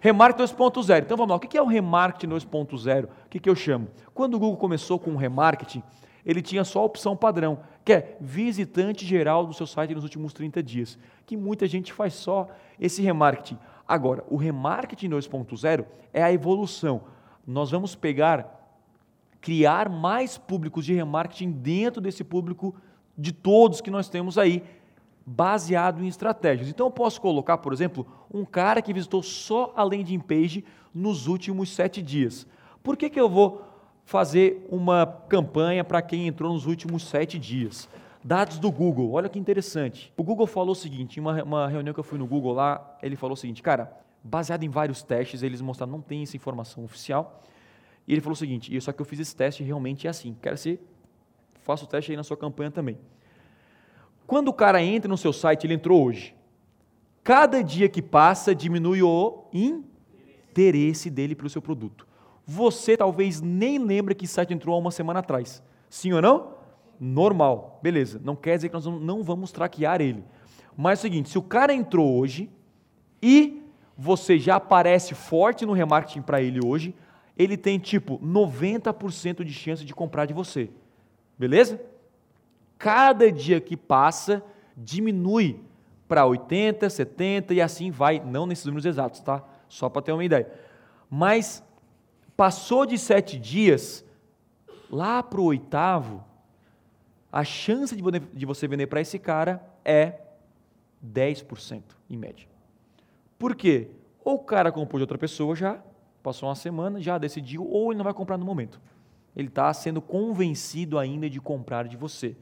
Remarketing 2.0. Então vamos lá, o que é o remarketing 2.0? O que eu chamo? Quando o Google começou com o remarketing, ele tinha só a opção padrão, que é visitante geral do seu site nos últimos 30 dias, que muita gente faz só esse remarketing. Agora, o remarketing 2.0 é a evolução. Nós vamos pegar, criar mais públicos de remarketing dentro desse público de todos que nós temos aí, baseado em estratégias. Então eu posso colocar, por exemplo, um cara que visitou só a landing page nos últimos sete dias. Por que, que eu vou fazer uma campanha para quem entrou nos últimos sete dias? Dados do Google, olha que interessante. O Google falou o seguinte, em uma, uma reunião que eu fui no Google lá, ele falou o seguinte, cara, baseado em vários testes, eles mostraram não tem essa informação oficial. E ele falou o seguinte, só que eu fiz esse teste realmente é assim. Quero ser, faça o teste aí na sua campanha também. Quando o cara entra no seu site, ele entrou hoje. Cada dia que passa, diminui o interesse dele pelo seu produto. Você talvez nem lembre que site entrou há uma semana atrás. Sim ou não? Normal. Beleza. Não quer dizer que nós não vamos traquear ele. Mas é o seguinte, se o cara entrou hoje e você já aparece forte no remarketing para ele hoje, ele tem tipo 90% de chance de comprar de você. Beleza? Cada dia que passa diminui para 80, 70 e assim vai, não nesses números exatos, tá? Só para ter uma ideia. Mas passou de sete dias, lá para o oitavo, a chance de você vender para esse cara é 10% em média. Por quê? Ou o cara comprou de outra pessoa já, passou uma semana, já decidiu, ou ele não vai comprar no momento. Ele está sendo convencido ainda de comprar de você.